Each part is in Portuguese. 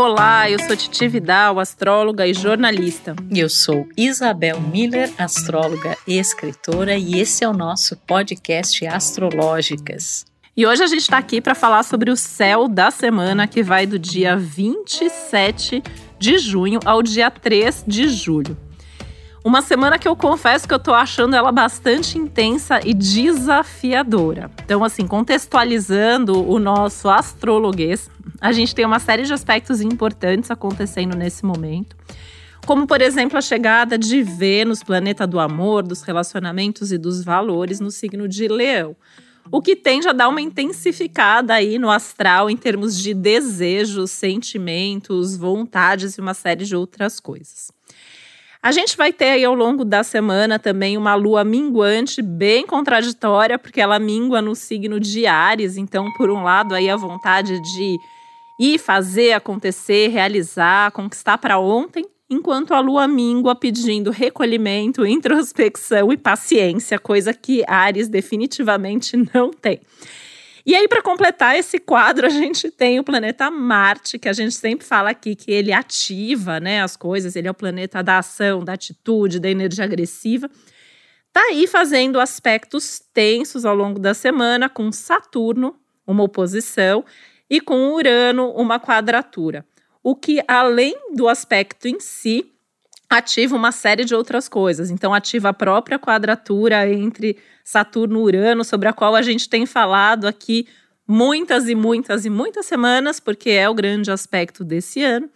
Olá, eu sou Titi Vidal, astróloga e jornalista. E eu sou Isabel Miller, astróloga e escritora, e esse é o nosso podcast Astrológicas. E hoje a gente está aqui para falar sobre o céu da semana que vai do dia 27 de junho ao dia 3 de julho. Uma semana que eu confesso que eu tô achando ela bastante intensa e desafiadora. Então, assim, contextualizando o nosso astrologuês, a gente tem uma série de aspectos importantes acontecendo nesse momento. Como, por exemplo, a chegada de Vênus, planeta do amor, dos relacionamentos e dos valores, no signo de Leão. O que tende a dar uma intensificada aí no astral em termos de desejos, sentimentos, vontades e uma série de outras coisas. A gente vai ter aí ao longo da semana também uma lua minguante bem contraditória, porque ela mingua no signo de Ares. Então, por um lado, aí a vontade de ir fazer acontecer, realizar, conquistar para ontem, enquanto a lua mingua pedindo recolhimento, introspecção e paciência, coisa que Ares definitivamente não tem. E aí, para completar esse quadro, a gente tem o planeta Marte, que a gente sempre fala aqui que ele ativa né, as coisas, ele é o planeta da ação, da atitude, da energia agressiva. Tá aí fazendo aspectos tensos ao longo da semana, com Saturno, uma oposição, e com Urano, uma quadratura. O que, além do aspecto em si, ativa uma série de outras coisas. Então, ativa a própria quadratura entre Saturno e Urano, sobre a qual a gente tem falado aqui muitas e muitas e muitas semanas, porque é o grande aspecto desse ano.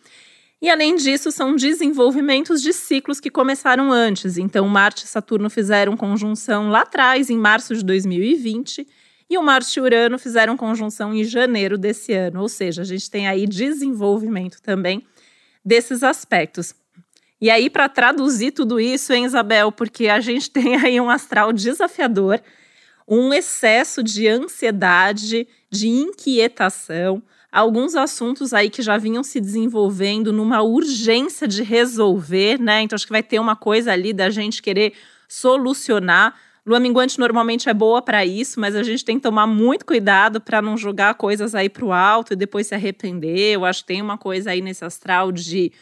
E além disso, são desenvolvimentos de ciclos que começaram antes. Então, Marte e Saturno fizeram conjunção lá atrás, em março de 2020, e o Marte e Urano fizeram conjunção em janeiro desse ano. Ou seja, a gente tem aí desenvolvimento também desses aspectos. E aí, para traduzir tudo isso, hein, Isabel, porque a gente tem aí um astral desafiador, um excesso de ansiedade, de inquietação, alguns assuntos aí que já vinham se desenvolvendo numa urgência de resolver, né? Então, acho que vai ter uma coisa ali da gente querer solucionar. Lua minguante normalmente é boa para isso, mas a gente tem que tomar muito cuidado para não jogar coisas aí para o alto e depois se arrepender. Eu acho que tem uma coisa aí nesse astral de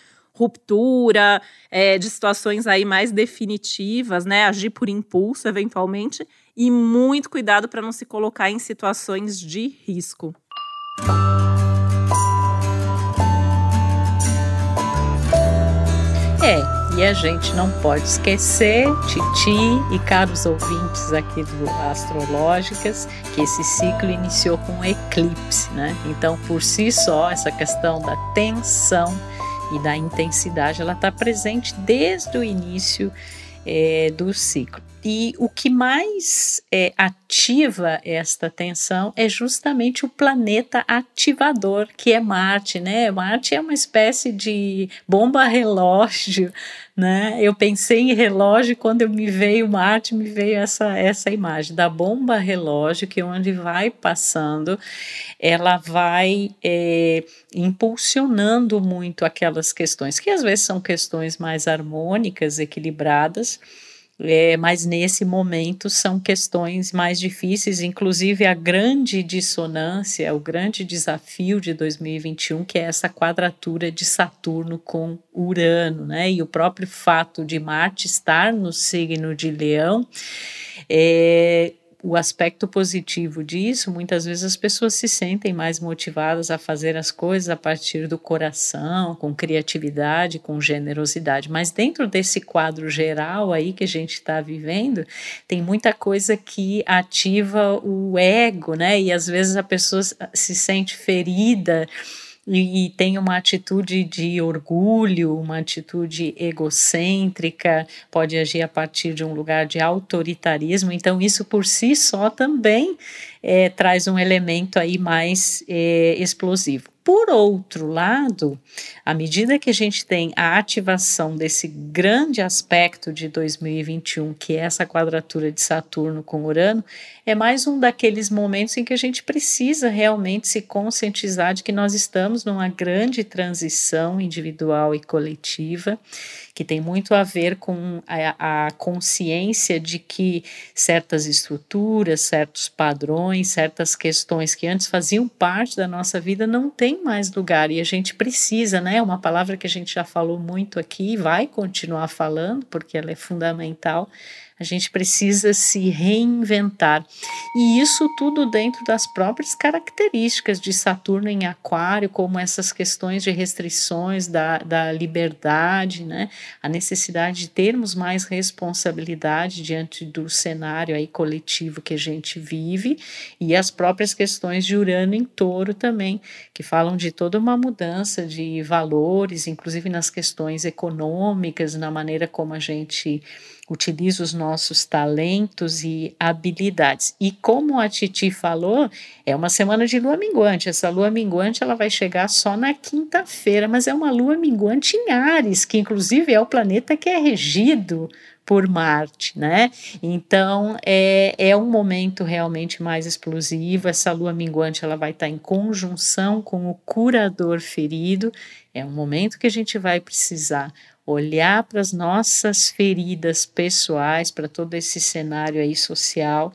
ruptura, é, de situações aí mais definitivas, né? Agir por impulso, eventualmente, e muito cuidado para não se colocar em situações de risco. É, e a gente não pode esquecer, Titi e caros ouvintes aqui do Astrológicas, que esse ciclo iniciou com um eclipse, né? Então, por si só, essa questão da tensão e da intensidade, ela está presente desde o início é, do ciclo. E o que mais é, ativa esta tensão é justamente o planeta ativador, que é Marte, né? Marte é uma espécie de bomba relógio, né? Eu pensei em relógio quando me veio Marte, me veio essa essa imagem da bomba relógio que onde vai passando, ela vai é, impulsionando muito aquelas questões que às vezes são questões mais harmônicas, equilibradas é, mas nesse momento são questões mais difíceis, inclusive a grande dissonância, o grande desafio de 2021, que é essa quadratura de Saturno com Urano, né? E o próprio fato de Marte estar no signo de Leão é, o aspecto positivo disso, muitas vezes as pessoas se sentem mais motivadas a fazer as coisas a partir do coração, com criatividade, com generosidade. Mas dentro desse quadro geral aí que a gente está vivendo, tem muita coisa que ativa o ego, né? E às vezes a pessoa se sente ferida e, e tem uma atitude de orgulho, uma atitude egocêntrica, pode agir a partir de um lugar de autoritarismo. Então, isso por si só também é, traz um elemento aí mais é, explosivo. Por outro lado, à medida que a gente tem a ativação desse grande aspecto de 2021, que é essa quadratura de Saturno com Urano, é mais um daqueles momentos em que a gente precisa realmente se conscientizar de que nós estamos numa grande transição individual e coletiva, que tem muito a ver com a, a consciência de que certas estruturas, certos padrões, certas questões que antes faziam parte da nossa vida não tem mais lugar e a gente precisa, né? Uma palavra que a gente já falou muito aqui, vai continuar falando porque ela é fundamental a gente precisa se reinventar. E isso tudo dentro das próprias características de Saturno em Aquário, como essas questões de restrições da, da liberdade, né? a necessidade de termos mais responsabilidade diante do cenário aí coletivo que a gente vive, e as próprias questões de Urano em Touro também, que falam de toda uma mudança de valores, inclusive nas questões econômicas, na maneira como a gente utiliza os nossos talentos e habilidades. E como a Titi falou, é uma semana de lua minguante. Essa lua minguante ela vai chegar só na quinta-feira, mas é uma lua minguante em Ares, que inclusive é o planeta que é regido por Marte, né? Então é, é um momento realmente mais explosivo. Essa lua minguante ela vai estar em conjunção com o curador ferido. É um momento que a gente vai precisar olhar para as nossas feridas pessoais, para todo esse cenário aí social.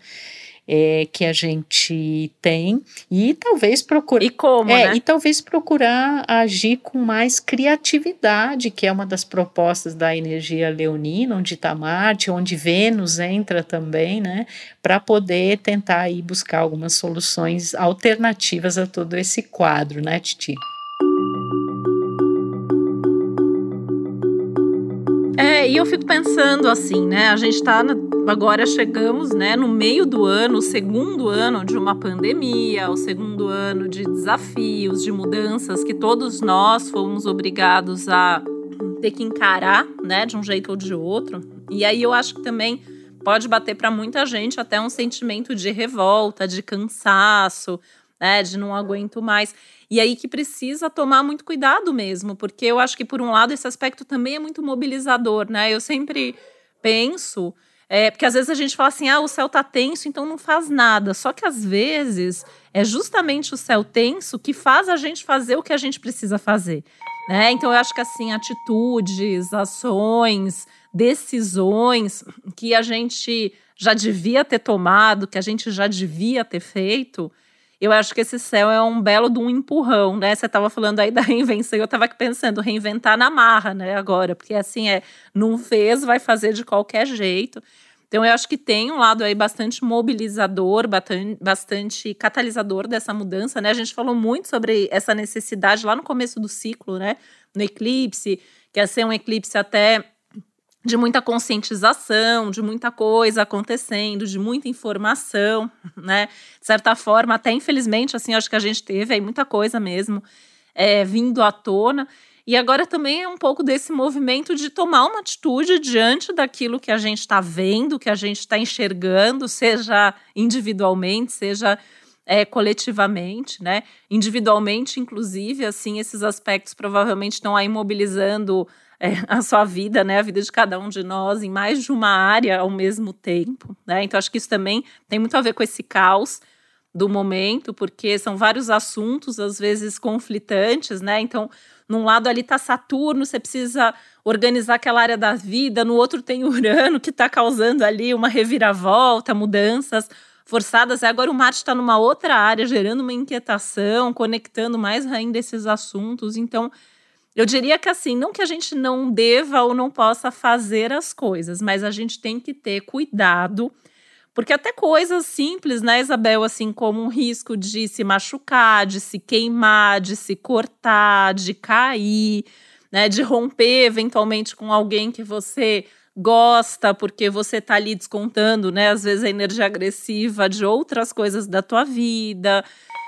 É, que a gente tem e talvez procurar e como é, né? e talvez procurar agir com mais criatividade que é uma das propostas da energia leonina onde está Marte onde Vênus entra também né para poder tentar aí buscar algumas soluções alternativas a todo esse quadro né Titi É, e eu fico pensando assim, né? A gente tá agora chegamos, né, no meio do ano, o segundo ano de uma pandemia, o segundo ano de desafios, de mudanças que todos nós fomos obrigados a ter que encarar, né, de um jeito ou de outro. E aí eu acho que também pode bater para muita gente até um sentimento de revolta, de cansaço, né, de não aguento mais. E aí que precisa tomar muito cuidado mesmo, porque eu acho que, por um lado, esse aspecto também é muito mobilizador, né? Eu sempre penso. É, porque às vezes a gente fala assim, ah, o céu tá tenso, então não faz nada. Só que às vezes é justamente o céu tenso que faz a gente fazer o que a gente precisa fazer. Né? Então eu acho que assim, atitudes, ações, decisões que a gente já devia ter tomado, que a gente já devia ter feito, eu acho que esse céu é um belo de um empurrão, né? Você estava falando aí da reinvenção, eu estava aqui pensando, reinventar na marra, né, agora, porque assim é, não fez, vai fazer de qualquer jeito. Então eu acho que tem um lado aí bastante mobilizador, bastante catalisador dessa mudança, né? A gente falou muito sobre essa necessidade lá no começo do ciclo, né? No eclipse, que ia ser um eclipse até de muita conscientização, de muita coisa acontecendo, de muita informação, né? De certa forma, até infelizmente, assim, acho que a gente teve aí muita coisa mesmo é, vindo à tona. E agora também é um pouco desse movimento de tomar uma atitude diante daquilo que a gente está vendo, que a gente está enxergando, seja individualmente, seja é, coletivamente, né? Individualmente, inclusive, assim, esses aspectos provavelmente estão aí mobilizando é, a sua vida, né, a vida de cada um de nós em mais de uma área ao mesmo tempo, né? Então acho que isso também tem muito a ver com esse caos do momento, porque são vários assuntos às vezes conflitantes, né? Então, num lado ali está Saturno, você precisa organizar aquela área da vida, no outro tem Urano que está causando ali uma reviravolta, mudanças forçadas. Agora o Marte está numa outra área, gerando uma inquietação, conectando mais ainda esses assuntos. Então, eu diria que assim, não que a gente não deva ou não possa fazer as coisas, mas a gente tem que ter cuidado, porque até coisas simples, né, Isabel, assim como um risco de se machucar, de se queimar, de se cortar, de cair, né, de romper eventualmente com alguém que você gosta, porque você tá ali descontando, né, às vezes a energia agressiva de outras coisas da tua vida,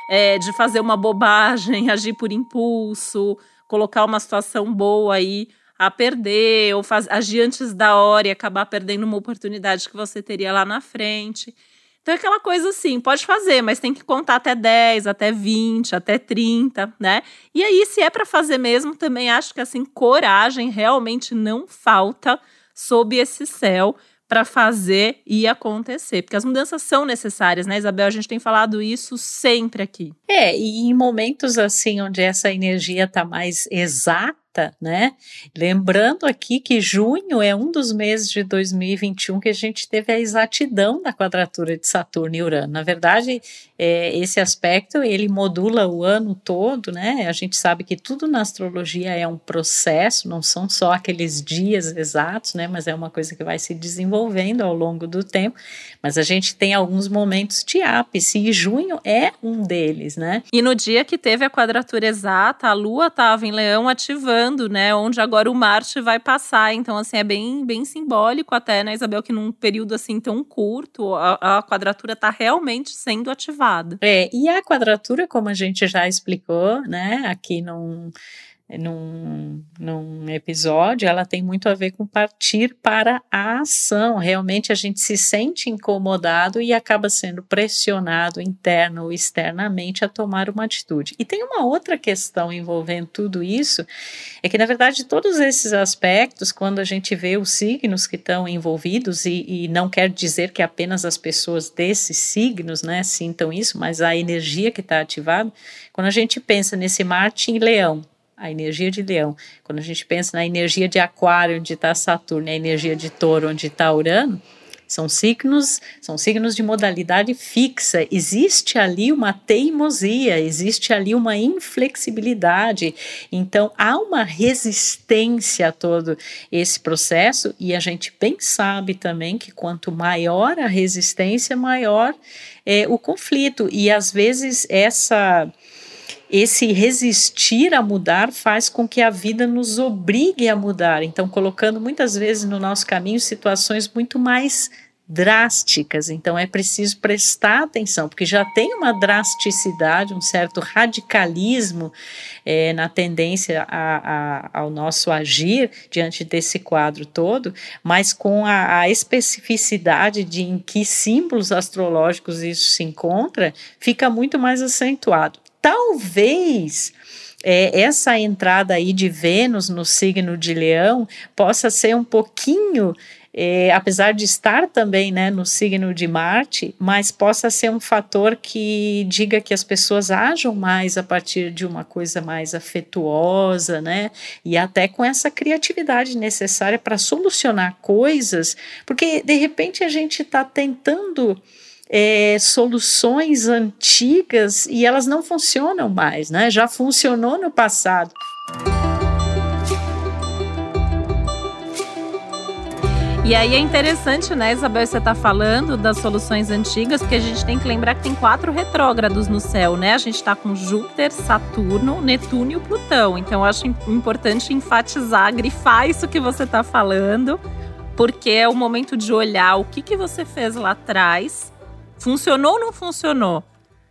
é, de fazer uma bobagem, agir por impulso, colocar uma situação boa aí a perder, ou faz, agir antes da hora e acabar perdendo uma oportunidade que você teria lá na frente. Então é aquela coisa assim, pode fazer, mas tem que contar até 10, até 20, até 30, né? E aí, se é para fazer mesmo, também acho que assim, coragem realmente não falta sob esse céu para fazer e acontecer, porque as mudanças são necessárias, né, Isabel? A gente tem falado isso sempre aqui. É, e em momentos assim onde essa energia está mais exata, reta, né? Lembrando aqui que junho é um dos meses de 2021 que a gente teve a exatidão da quadratura de Saturno e Urano. Na verdade, é, esse aspecto ele modula o ano todo, né? A gente sabe que tudo na astrologia é um processo, não são só aqueles dias exatos, né? Mas é uma coisa que vai se desenvolvendo ao longo do tempo. Mas a gente tem alguns momentos de ápice e junho é um deles, né? E no dia que teve a quadratura exata, a Lua estava em Leão ativando, né? Onde agora o Marte vai passar. Então, assim, é bem, bem simbólico até, né, Isabel, que num período assim tão curto, a, a quadratura está realmente sendo ativada. É, e a quadratura, como a gente já explicou, né, aqui num num, num episódio, ela tem muito a ver com partir para a ação. Realmente a gente se sente incomodado e acaba sendo pressionado interno ou externamente a tomar uma atitude. E tem uma outra questão envolvendo tudo isso, é que na verdade todos esses aspectos, quando a gente vê os signos que estão envolvidos, e, e não quer dizer que apenas as pessoas desses signos né, sintam isso, mas a energia que está ativada, quando a gente pensa nesse Marte em Leão, a energia de leão. Quando a gente pensa na energia de aquário, onde está Saturno, a energia de touro, onde está Urano, são signos, são signos de modalidade fixa. Existe ali uma teimosia, existe ali uma inflexibilidade. Então há uma resistência a todo esse processo e a gente bem sabe também que quanto maior a resistência, maior é o conflito. E às vezes essa esse resistir a mudar faz com que a vida nos obrigue a mudar. Então, colocando muitas vezes no nosso caminho situações muito mais drásticas. Então, é preciso prestar atenção, porque já tem uma drasticidade, um certo radicalismo é, na tendência a, a, ao nosso agir diante desse quadro todo, mas com a, a especificidade de em que símbolos astrológicos isso se encontra, fica muito mais acentuado talvez é, essa entrada aí de Vênus no signo de Leão possa ser um pouquinho é, apesar de estar também né, no signo de Marte, mas possa ser um fator que diga que as pessoas ajam mais a partir de uma coisa mais afetuosa, né? E até com essa criatividade necessária para solucionar coisas, porque de repente a gente está tentando é, soluções antigas e elas não funcionam mais, né? Já funcionou no passado. E aí é interessante, né, Isabel, você está falando das soluções antigas, porque a gente tem que lembrar que tem quatro retrógrados no céu, né? A gente está com Júpiter, Saturno, Netuno e Plutão. Então eu acho importante enfatizar, grifar isso que você está falando, porque é o momento de olhar o que, que você fez lá atrás Funcionou ou não funcionou?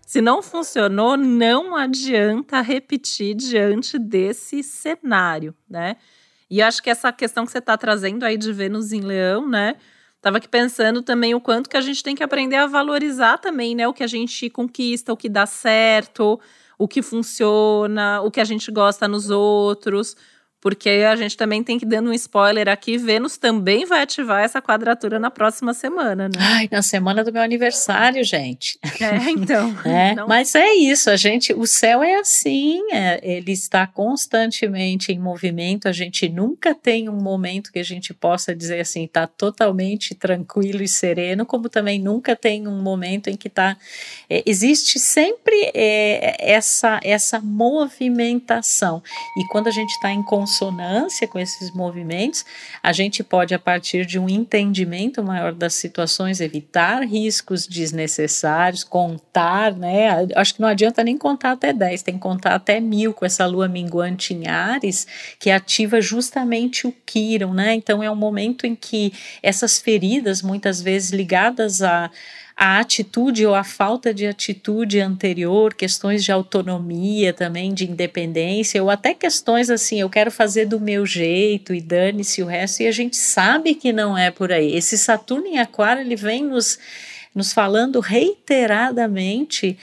Se não funcionou, não adianta repetir diante desse cenário, né? E acho que essa questão que você está trazendo aí de Vênus em Leão, né? Tava aqui pensando também o quanto que a gente tem que aprender a valorizar também, né? O que a gente conquista, o que dá certo, o que funciona, o que a gente gosta nos outros porque a gente também tem que, dando um spoiler aqui, Vênus também vai ativar essa quadratura na próxima semana, né? Ai, na semana do meu aniversário, gente. É, então. é, não... Mas é isso, a gente, o céu é assim, é, ele está constantemente em movimento, a gente nunca tem um momento que a gente possa dizer assim, está totalmente tranquilo e sereno, como também nunca tem um momento em que está. É, existe sempre é, essa, essa movimentação. E quando a gente está em consonância com esses movimentos, a gente pode, a partir de um entendimento maior das situações, evitar riscos desnecessários, contar, né? Acho que não adianta nem contar até 10, tem que contar até mil com essa lua minguante em Ares, que ativa justamente o Quiron, né? Então é um momento em que essas feridas, muitas vezes ligadas a a atitude ou a falta de atitude anterior, questões de autonomia também, de independência, ou até questões assim, eu quero fazer do meu jeito e dane-se o resto, e a gente sabe que não é por aí. Esse Saturno em Aquário, ele vem nos, nos falando reiteradamente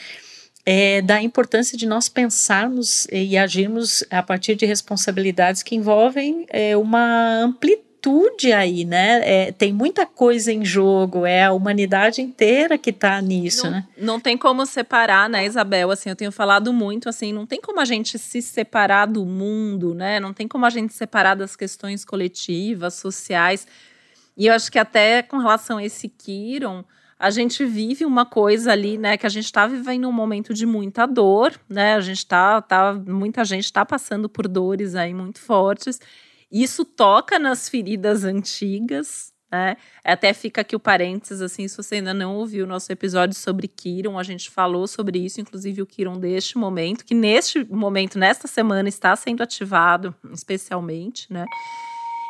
é, da importância de nós pensarmos e agirmos a partir de responsabilidades que envolvem é, uma amplitude plenitude aí, né? É, tem muita coisa em jogo, é a humanidade inteira que está nisso, não, né? Não tem como separar, né, Isabel? Assim, eu tenho falado muito, assim, não tem como a gente se separar do mundo, né? Não tem como a gente separar das questões coletivas, sociais. E eu acho que até com relação a esse Kiron, a gente vive uma coisa ali, né, que a gente está vivendo um momento de muita dor, né? A gente tá, tá muita gente está passando por dores aí muito fortes. Isso toca nas feridas antigas, né? Até fica aqui o parênteses, assim, se você ainda não ouviu o nosso episódio sobre Kiron, a gente falou sobre isso, inclusive o Kiron deste momento, que neste momento, nesta semana, está sendo ativado, especialmente, né?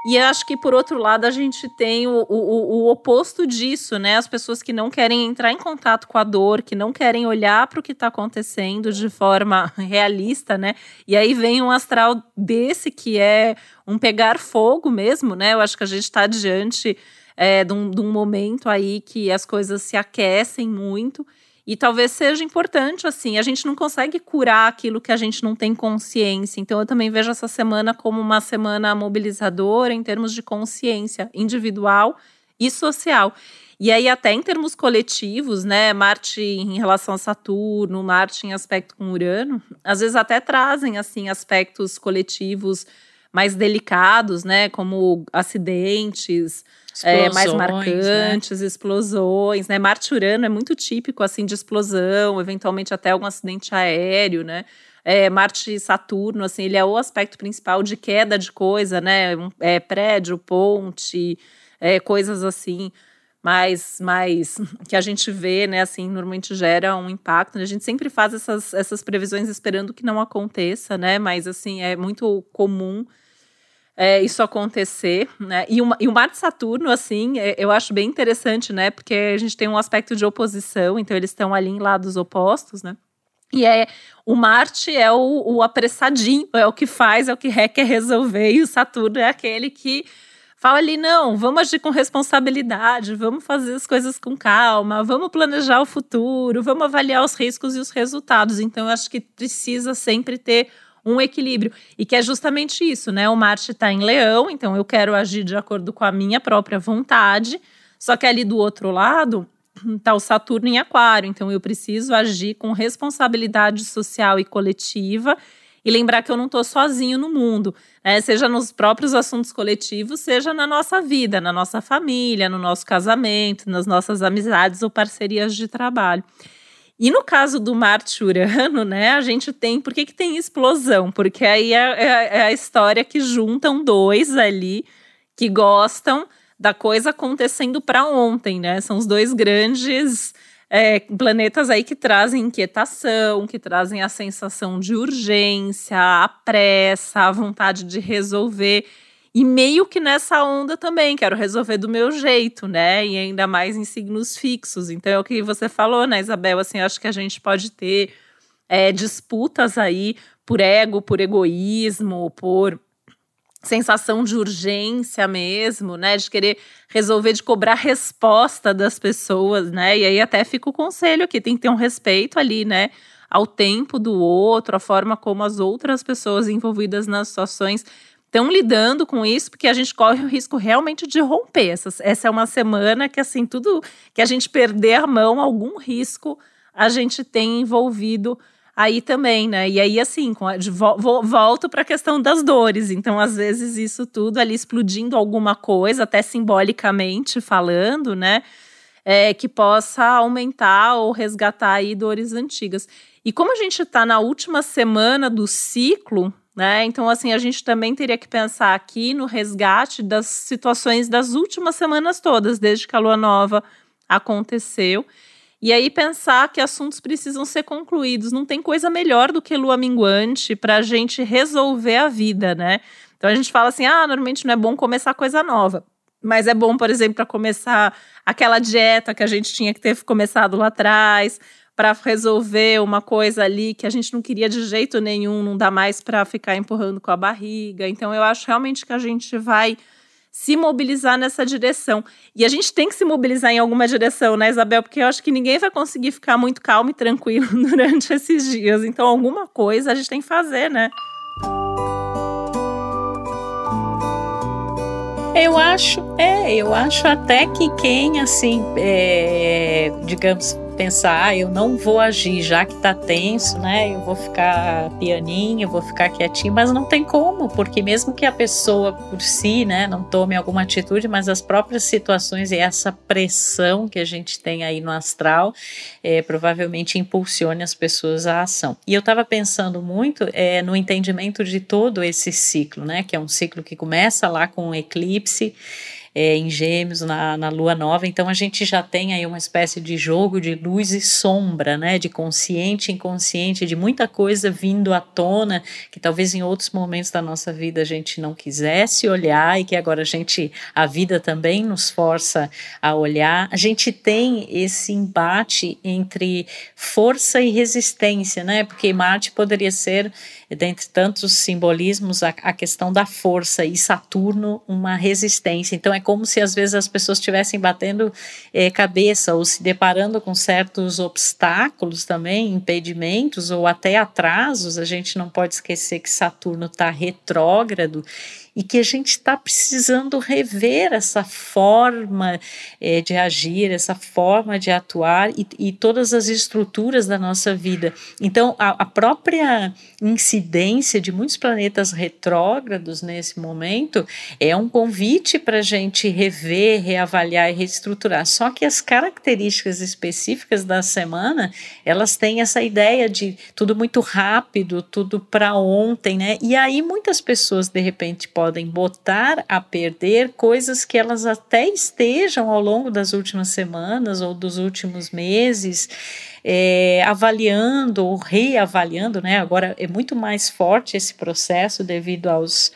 E acho que, por outro lado, a gente tem o, o, o, oposto disso, né? As pessoas que não querem entrar em contato com a dor, que não querem olhar para o que está acontecendo de forma realista, né? E aí vem um astral desse que é um pegar fogo mesmo, né? Eu acho que a gente está diante é, de, um, de um momento aí que as coisas se aquecem muito. E talvez seja importante, assim, a gente não consegue curar aquilo que a gente não tem consciência. Então, eu também vejo essa semana como uma semana mobilizadora em termos de consciência individual e social. E aí, até em termos coletivos, né? Marte em relação a Saturno, Marte em aspecto com Urano, às vezes até trazem, assim, aspectos coletivos mais delicados, né? Como acidentes é, mais né? marcantes, né? explosões, né? Marte Urano é muito típico assim de explosão, eventualmente até algum acidente aéreo, né? É, Marte Saturno, assim, ele é o aspecto principal de queda de coisa, né? É, prédio, ponte, é, coisas assim, mais, mais que a gente vê, né? Assim, normalmente gera um impacto. A gente sempre faz essas, essas previsões esperando que não aconteça, né? Mas assim, é muito comum é, isso acontecer, né? E, uma, e o Marte Saturno, assim, é, eu acho bem interessante, né? Porque a gente tem um aspecto de oposição, então eles estão ali em lados opostos, né? E é o Marte é o, o apressadinho, é o que faz, é o que requer resolver, e o Saturno é aquele que fala ali, não, vamos agir com responsabilidade, vamos fazer as coisas com calma, vamos planejar o futuro, vamos avaliar os riscos e os resultados. Então, eu acho que precisa sempre ter um equilíbrio. E que é justamente isso, né? O Marte está em Leão, então eu quero agir de acordo com a minha própria vontade. Só que ali do outro lado está o Saturno em Aquário, então eu preciso agir com responsabilidade social e coletiva e lembrar que eu não estou sozinho no mundo, né? seja nos próprios assuntos coletivos, seja na nossa vida, na nossa família, no nosso casamento, nas nossas amizades ou parcerias de trabalho. E no caso do Marte Urano, né, a gente tem. Por que, que tem explosão? Porque aí é, é, é a história que juntam dois ali que gostam da coisa acontecendo para ontem, né? São os dois grandes é, planetas aí que trazem inquietação, que trazem a sensação de urgência, a pressa, a vontade de resolver. E meio que nessa onda também, quero resolver do meu jeito, né? E ainda mais em signos fixos. Então é o que você falou, né, Isabel? Assim, acho que a gente pode ter é, disputas aí por ego, por egoísmo, por sensação de urgência mesmo, né? De querer resolver, de cobrar resposta das pessoas, né? E aí até fica o conselho aqui, tem que ter um respeito ali, né? Ao tempo do outro, a forma como as outras pessoas envolvidas nas situações estão lidando com isso, porque a gente corre o risco realmente de romper. Essa, essa é uma semana que, assim, tudo que a gente perder a mão, algum risco a gente tem envolvido aí também, né? E aí, assim, com volto para a questão das dores. Então, às vezes, isso tudo ali explodindo alguma coisa, até simbolicamente falando, né? É, que possa aumentar ou resgatar aí dores antigas. E como a gente está na última semana do ciclo, né? Então, assim, a gente também teria que pensar aqui no resgate das situações das últimas semanas todas, desde que a lua nova aconteceu. E aí pensar que assuntos precisam ser concluídos. Não tem coisa melhor do que lua minguante para a gente resolver a vida, né? Então a gente fala assim: ah, normalmente não é bom começar coisa nova. Mas é bom, por exemplo, para começar aquela dieta que a gente tinha que ter começado lá atrás, para resolver uma coisa ali que a gente não queria de jeito nenhum, não dá mais para ficar empurrando com a barriga. Então eu acho realmente que a gente vai se mobilizar nessa direção. E a gente tem que se mobilizar em alguma direção, né, Isabel? Porque eu acho que ninguém vai conseguir ficar muito calmo e tranquilo durante esses dias. Então alguma coisa a gente tem que fazer, né? Eu acho, é, eu acho até que quem, assim, é, digamos, pensar, ah, eu não vou agir, já que tá tenso, né? Eu vou ficar pianinho, eu vou ficar quietinho, mas não tem como, porque mesmo que a pessoa por si, né, não tome alguma atitude, mas as próprias situações e essa pressão que a gente tem aí no astral, é, provavelmente impulsione as pessoas à ação. E eu estava pensando muito é, no entendimento de todo esse ciclo, né? Que é um ciclo que começa lá com o eclipse é, em Gêmeos, na, na Lua Nova. Então a gente já tem aí uma espécie de jogo de luz e sombra, né? De consciente e inconsciente, de muita coisa vindo à tona que talvez em outros momentos da nossa vida a gente não quisesse olhar e que agora a gente, a vida também nos força a olhar. A gente tem esse embate entre força e resistência, né? Porque Marte poderia ser dentre tantos simbolismos, a, a, questão da força e Saturno, uma resistência. Então, é como se às vezes as pessoas estivessem batendo é, cabeça ou se deparando com certos obstáculos também, impedimentos ou até atrasos. A gente não pode esquecer que Saturno está retrógrado e que a gente está precisando rever essa forma é, de agir, essa forma de atuar e, e, todas as estruturas da nossa vida. Então, a, a própria incidência de muitos planetas retrógrados nesse momento é um convite para a gente rever, reavaliar e reestruturar. Só que as características específicas da semana, elas têm essa ideia de tudo muito rápido, tudo para ontem, né? E aí muitas pessoas de repente podem podem botar a perder coisas que elas até estejam ao longo das últimas semanas ou dos últimos meses é, avaliando ou reavaliando, né? Agora é muito mais forte esse processo devido aos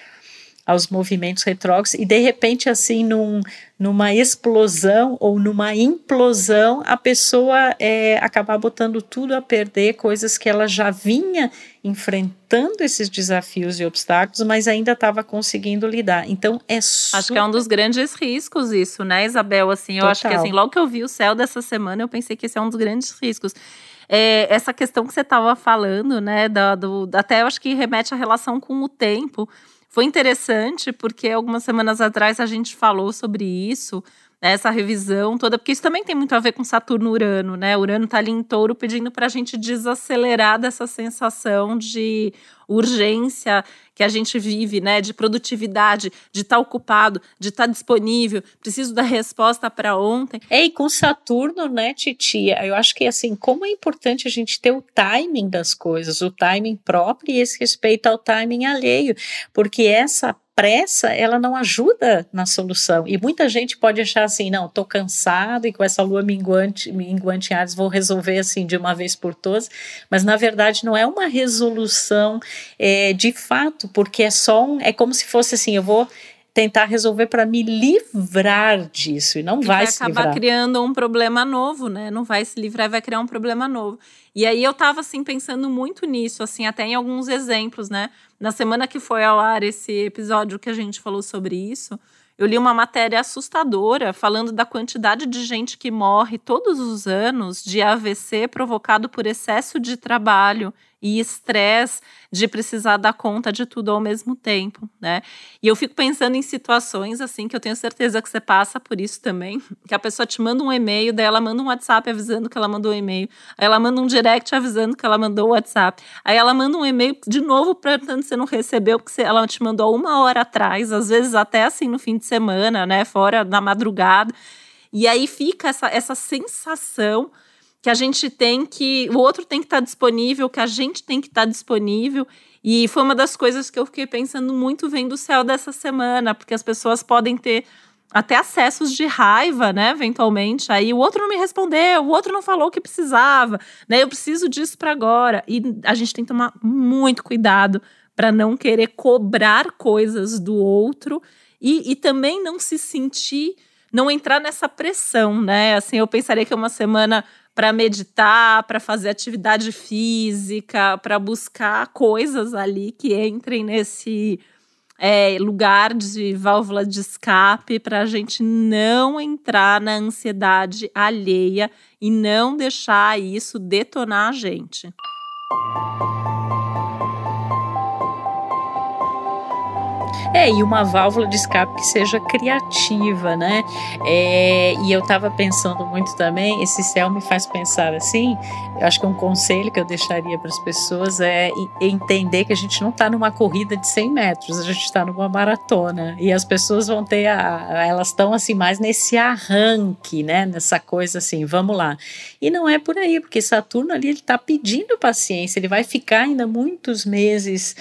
aos movimentos retrógrados e de repente assim num, numa explosão ou numa implosão a pessoa é, acabar botando tudo a perder coisas que ela já vinha enfrentando esses desafios e obstáculos mas ainda estava conseguindo lidar. Então é super... acho que é um dos grandes riscos isso né Isabel? Assim eu Total. acho que assim logo que eu vi o céu dessa semana eu pensei que esse é um dos grandes riscos. É, essa questão que você estava falando, né, da, do, até eu acho que remete à relação com o tempo, foi interessante porque algumas semanas atrás a gente falou sobre isso, né, essa revisão toda, porque isso também tem muito a ver com Saturno-Urano, né? Urano está ali em touro pedindo para a gente desacelerar dessa sensação de urgência que a gente vive, né? De produtividade, de estar tá ocupado, de estar tá disponível, preciso da resposta para ontem. É, e com Saturno, né, Titia? Eu acho que assim, como é importante a gente ter o timing das coisas, o timing próprio e esse respeito ao timing alheio, porque essa pressa, ela não ajuda na solução. E muita gente pode achar assim, não, estou cansado e com essa lua minguante, minguante em Ares vou resolver assim de uma vez por todas. Mas na verdade não é uma resolução é, de fato, porque é só um, é como se fosse assim, eu vou tentar resolver para me livrar disso e não vai, vai se livrar. Vai acabar criando um problema novo, né? Não vai se livrar, vai criar um problema novo. E aí eu estava assim pensando muito nisso, assim, até em alguns exemplos, né? Na semana que foi ao ar esse episódio que a gente falou sobre isso, eu li uma matéria assustadora falando da quantidade de gente que morre todos os anos de AVC provocado por excesso de trabalho e estresse de precisar dar conta de tudo ao mesmo tempo, né? E eu fico pensando em situações assim que eu tenho certeza que você passa por isso também, que a pessoa te manda um e-mail, daí ela manda um WhatsApp avisando que ela mandou um e-mail, aí ela manda um direct avisando que ela mandou o WhatsApp, aí ela manda um e-mail de novo perguntando se você não recebeu, porque ela te mandou uma hora atrás, às vezes até assim no fim de semana, né? Fora na madrugada. E aí fica essa, essa sensação que a gente tem que. O outro tem que estar tá disponível, que a gente tem que estar tá disponível. E foi uma das coisas que eu fiquei pensando muito vendo o céu dessa semana, porque as pessoas podem ter até acessos de raiva, né, eventualmente. Aí o outro não me respondeu, o outro não falou o que precisava, né? Eu preciso disso para agora. E a gente tem que tomar muito cuidado para não querer cobrar coisas do outro e, e também não se sentir, não entrar nessa pressão, né? Assim, eu pensaria que é uma semana para meditar, para fazer atividade física, para buscar coisas ali que entrem nesse é, lugar de válvula de escape, para a gente não entrar na ansiedade alheia e não deixar isso detonar a gente. É, e uma válvula de escape que seja criativa, né? É, e eu estava pensando muito também, esse céu me faz pensar assim, eu acho que um conselho que eu deixaria para as pessoas é entender que a gente não está numa corrida de 100 metros, a gente está numa maratona. E as pessoas vão ter, a, elas estão assim mais nesse arranque, né? Nessa coisa assim, vamos lá. E não é por aí, porque Saturno ali ele está pedindo paciência, ele vai ficar ainda muitos meses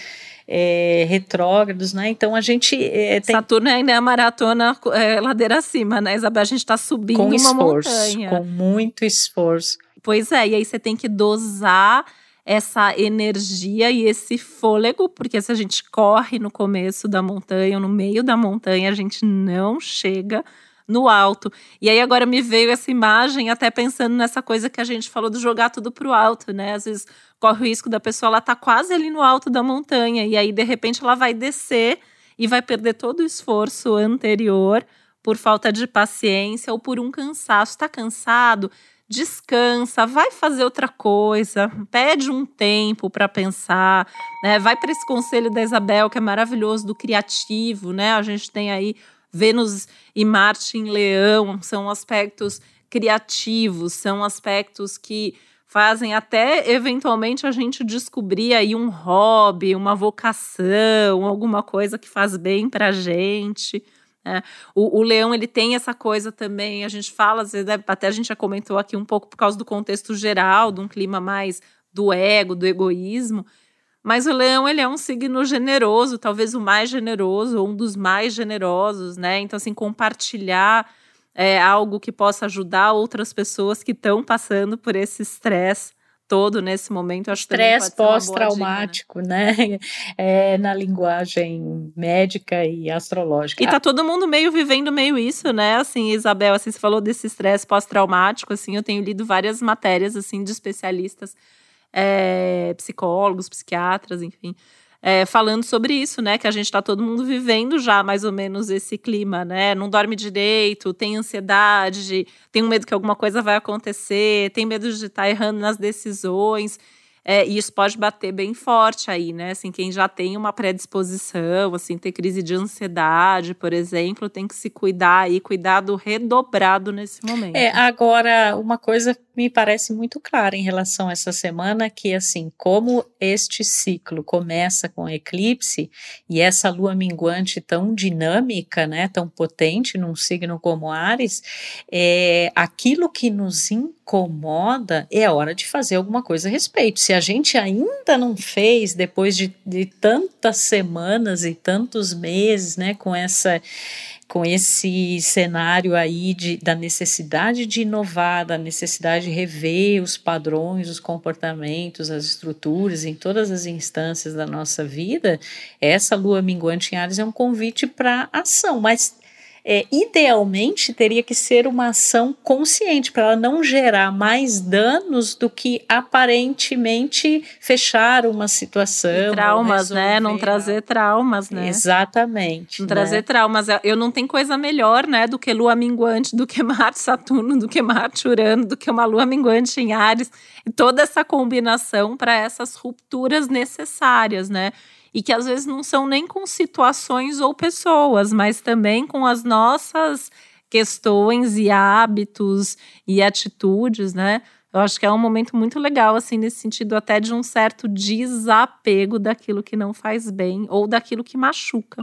é, retrógrados, né? Então a gente é, tem... Saturno ainda é a maratona é, ladeira acima, né, Isabel? A gente está subindo com uma esforço, montanha. Com muito esforço. Pois é, e aí você tem que dosar essa energia e esse fôlego, porque se a gente corre no começo da montanha ou no meio da montanha, a gente não chega no alto. E aí agora me veio essa imagem, até pensando nessa coisa que a gente falou do jogar tudo pro alto, né? Às vezes corre o risco da pessoa ela tá quase ali no alto da montanha e aí de repente ela vai descer e vai perder todo o esforço anterior por falta de paciência ou por um cansaço. Está cansado? Descansa, vai fazer outra coisa, pede um tempo para pensar, né? Vai para esse conselho da Isabel que é maravilhoso do criativo, né? A gente tem aí Vênus e Marte em Leão, são aspectos criativos, são aspectos que fazem até eventualmente a gente descobrir aí um hobby, uma vocação, alguma coisa que faz bem para a gente. Né? O, o, leão ele tem essa coisa também, a gente fala, vezes, né, até a gente já comentou aqui um pouco por causa do contexto geral, de um clima mais do ego, do egoísmo. Mas o leão, ele é um signo generoso, talvez o mais generoso, um dos mais generosos, né? Então, assim, compartilhar é, algo que possa ajudar outras pessoas que estão passando por esse estresse todo nesse momento. Estresse pós-traumático, né? né? É, na linguagem médica e astrológica. E tá todo mundo meio vivendo meio isso, né? Assim, Isabel, assim, você falou desse estresse pós-traumático, assim, eu tenho lido várias matérias, assim, de especialistas é, psicólogos, psiquiatras, enfim, é, falando sobre isso, né? Que a gente está todo mundo vivendo já mais ou menos esse clima, né? Não dorme direito, tem ansiedade, tem um medo que alguma coisa vai acontecer, tem medo de estar tá errando nas decisões. É, e isso pode bater bem forte aí, né? Assim, quem já tem uma predisposição, assim, ter crise de ansiedade, por exemplo, tem que se cuidar aí, cuidado redobrado nesse momento. É, agora, uma coisa me parece muito clara em relação a essa semana, que assim, como este ciclo começa com eclipse e essa lua minguante tão dinâmica, né, tão potente num signo como Ares, é, aquilo que nos incomoda é hora de fazer alguma coisa a respeito. Se a gente ainda não fez, depois de, de tantas semanas e tantos meses, né, com essa com esse cenário aí de, da necessidade de inovar, da necessidade de rever os padrões, os comportamentos, as estruturas em todas as instâncias da nossa vida, essa lua minguante em Ares é um convite para ação, mas é, idealmente teria que ser uma ação consciente para ela não gerar mais danos do que aparentemente fechar uma situação. E traumas, né? Não trazer traumas, né? Exatamente. Não né? trazer traumas. Eu não tem coisa melhor, né, do que lua minguante, do que Marte Saturno, do que Marte Urano, do que uma lua minguante em Ares. E toda essa combinação para essas rupturas necessárias, né? E que às vezes não são nem com situações ou pessoas, mas também com as nossas questões e hábitos e atitudes, né? Eu acho que é um momento muito legal, assim, nesse sentido, até de um certo desapego daquilo que não faz bem ou daquilo que machuca.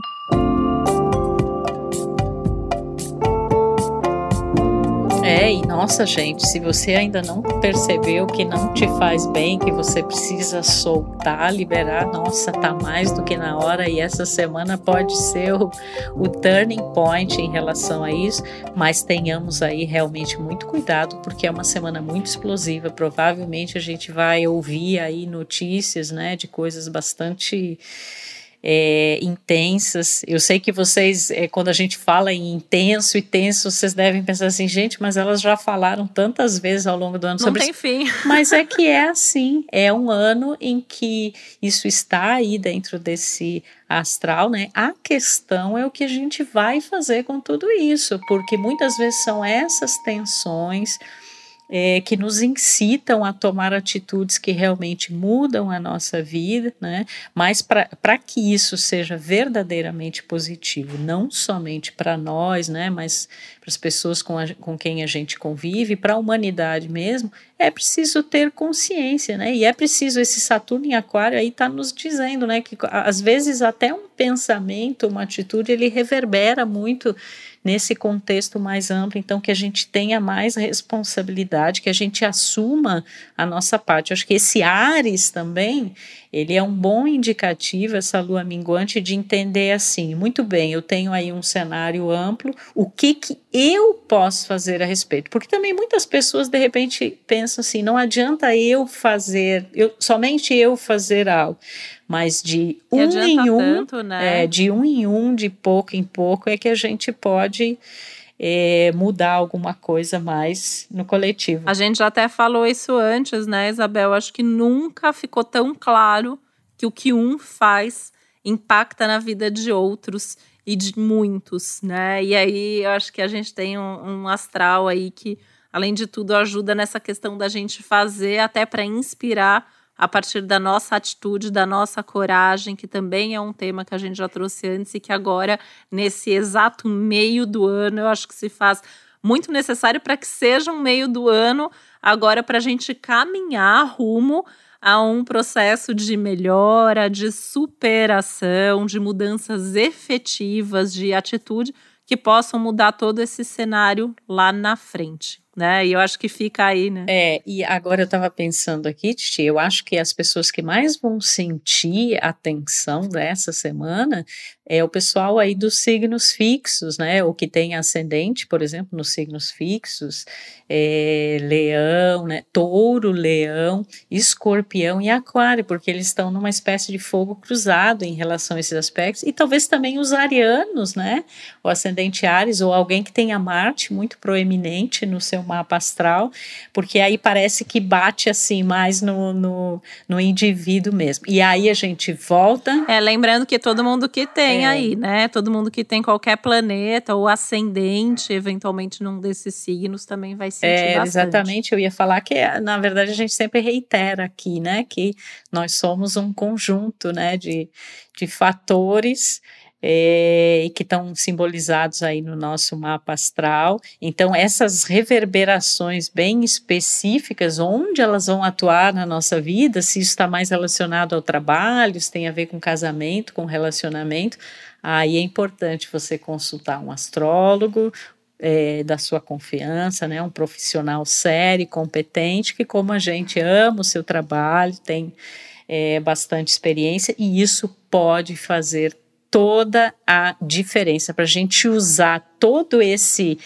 Nossa, gente, se você ainda não percebeu que não te faz bem, que você precisa soltar, liberar, nossa, tá mais do que na hora e essa semana pode ser o, o turning point em relação a isso, mas tenhamos aí realmente muito cuidado, porque é uma semana muito explosiva. Provavelmente a gente vai ouvir aí notícias, né, de coisas bastante é, intensas. Eu sei que vocês, é, quando a gente fala em intenso e tenso, vocês devem pensar assim, gente, mas elas já falaram tantas vezes ao longo do ano Não sobre tem isso. fim. Mas é que é assim, é um ano em que isso está aí dentro desse astral, né? A questão é o que a gente vai fazer com tudo isso, porque muitas vezes são essas tensões é, que nos incitam a tomar atitudes que realmente mudam a nossa vida, né? Mas para que isso seja verdadeiramente positivo, não somente para nós, né? Mas para as pessoas com, a, com quem a gente convive, para a humanidade mesmo, é preciso ter consciência, né? E é preciso esse Saturno em Aquário aí está nos dizendo, né? Que às vezes até um pensamento, uma atitude, ele reverbera muito nesse contexto mais amplo, então que a gente tenha mais responsabilidade, que a gente assuma a nossa parte. Eu acho que esse Ares também, ele é um bom indicativo, essa lua minguante, de entender assim, muito bem, eu tenho aí um cenário amplo, o que que eu posso fazer a respeito? Porque também muitas pessoas, de repente, pensam assim, não adianta eu fazer, eu, somente eu fazer algo mas de um em um, tanto, né? é, de um em um, de pouco em pouco, é que a gente pode é, mudar alguma coisa mais no coletivo. A gente já até falou isso antes, né, Isabel? Acho que nunca ficou tão claro que o que um faz impacta na vida de outros e de muitos, né? E aí eu acho que a gente tem um, um astral aí que, além de tudo, ajuda nessa questão da gente fazer até para inspirar a partir da nossa atitude, da nossa coragem, que também é um tema que a gente já trouxe antes e que agora, nesse exato meio do ano, eu acho que se faz muito necessário para que seja um meio do ano agora para a gente caminhar rumo a um processo de melhora, de superação, de mudanças efetivas de atitude que possam mudar todo esse cenário lá na frente né? E eu acho que fica aí, né? É, e agora eu estava pensando aqui, Titi, eu acho que as pessoas que mais vão sentir a tensão dessa semana é o pessoal aí dos signos fixos, né? O que tem ascendente, por exemplo, nos signos fixos, é, leão, né? Touro, leão, escorpião e aquário, porque eles estão numa espécie de fogo cruzado em relação a esses aspectos, e talvez também os arianos, né? O ascendente Ares, ou alguém que tenha Marte muito proeminente no seu mapa astral, porque aí parece que bate assim mais no, no, no indivíduo mesmo. E aí a gente volta. É, lembrando que todo mundo que tem é. aí, né? Todo mundo que tem qualquer planeta ou ascendente, eventualmente num desses signos, também vai sentir é, bastante. Exatamente, eu ia falar que, na verdade, a gente sempre reitera aqui, né? Que nós somos um conjunto, né? De, de fatores e que estão simbolizados aí no nosso mapa astral. Então, essas reverberações bem específicas, onde elas vão atuar na nossa vida, se isso está mais relacionado ao trabalho, se tem a ver com casamento, com relacionamento, aí é importante você consultar um astrólogo, é, da sua confiança, né, um profissional sério, competente, que como a gente ama o seu trabalho, tem é, bastante experiência e isso pode fazer toda a diferença. Para a gente usar todo esse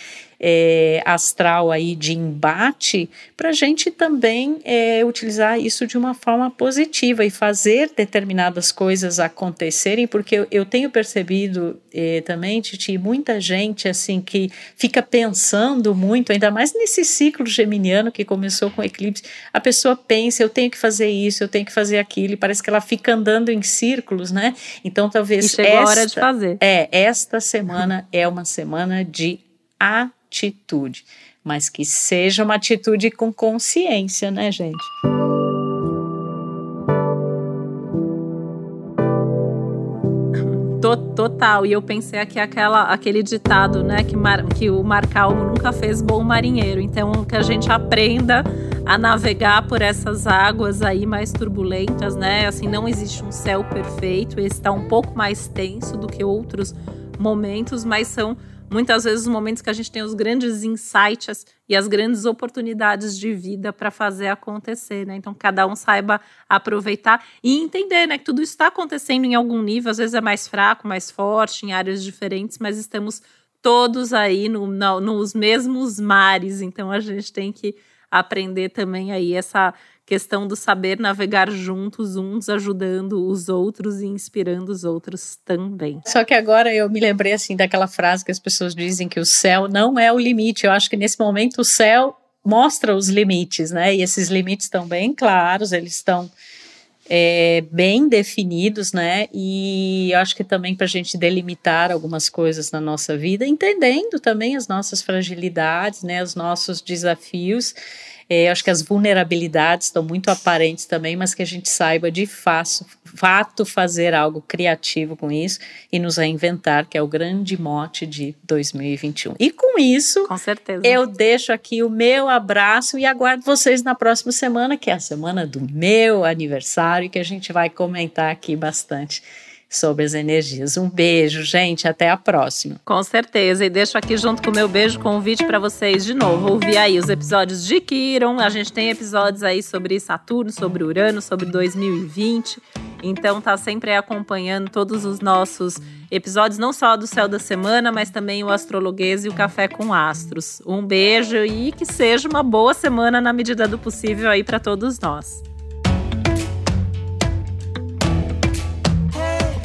é, astral aí de embate, para a gente também é, utilizar isso de uma forma positiva e fazer determinadas coisas acontecerem, porque eu, eu tenho percebido é, também, Titi, muita gente assim que fica pensando muito, ainda mais nesse ciclo geminiano que começou com o eclipse, a pessoa pensa, eu tenho que fazer isso, eu tenho que fazer aquilo, e parece que ela fica andando em círculos, né? Então talvez e chegou esta, a hora de fazer. É, esta semana é uma semana de a atitude, mas que seja uma atitude com consciência, né, gente? Total, e eu pensei aqui aquela, aquele ditado, né, que, mar, que o nunca fez bom marinheiro. Então, que a gente aprenda a navegar por essas águas aí mais turbulentas, né? Assim, não existe um céu perfeito, está um pouco mais tenso do que outros momentos, mas são muitas vezes os momentos que a gente tem os grandes insights e as grandes oportunidades de vida para fazer acontecer, né? Então cada um saiba aproveitar e entender, né, que tudo está acontecendo em algum nível, às vezes é mais fraco, mais forte, em áreas diferentes, mas estamos todos aí no, no, nos mesmos mares, então a gente tem que aprender também aí essa questão do saber navegar juntos, uns ajudando os outros e inspirando os outros também. Só que agora eu me lembrei assim daquela frase que as pessoas dizem que o céu não é o limite. Eu acho que nesse momento o céu mostra os limites, né? E esses limites estão bem claros, eles estão é, bem definidos, né? E acho que também para a gente delimitar algumas coisas na nossa vida, entendendo também as nossas fragilidades, né? Os nossos desafios. É, acho que as vulnerabilidades estão muito aparentes também, mas que a gente saiba de fato, fato fazer algo criativo com isso e nos reinventar, que é o grande mote de 2021. E com isso, com certeza. eu deixo aqui o meu abraço e aguardo vocês na próxima semana, que é a semana do meu aniversário, que a gente vai comentar aqui bastante sobre as energias. Um beijo, gente, até a próxima. Com certeza, e deixo aqui junto com o meu beijo convite para vocês de novo ouvir aí os episódios de Kiron. A gente tem episódios aí sobre Saturno, sobre Urano, sobre 2020. Então tá sempre acompanhando todos os nossos episódios, não só do Céu da Semana, mas também o Astrologuês e o Café com Astros. Um beijo e que seja uma boa semana na medida do possível aí para todos nós.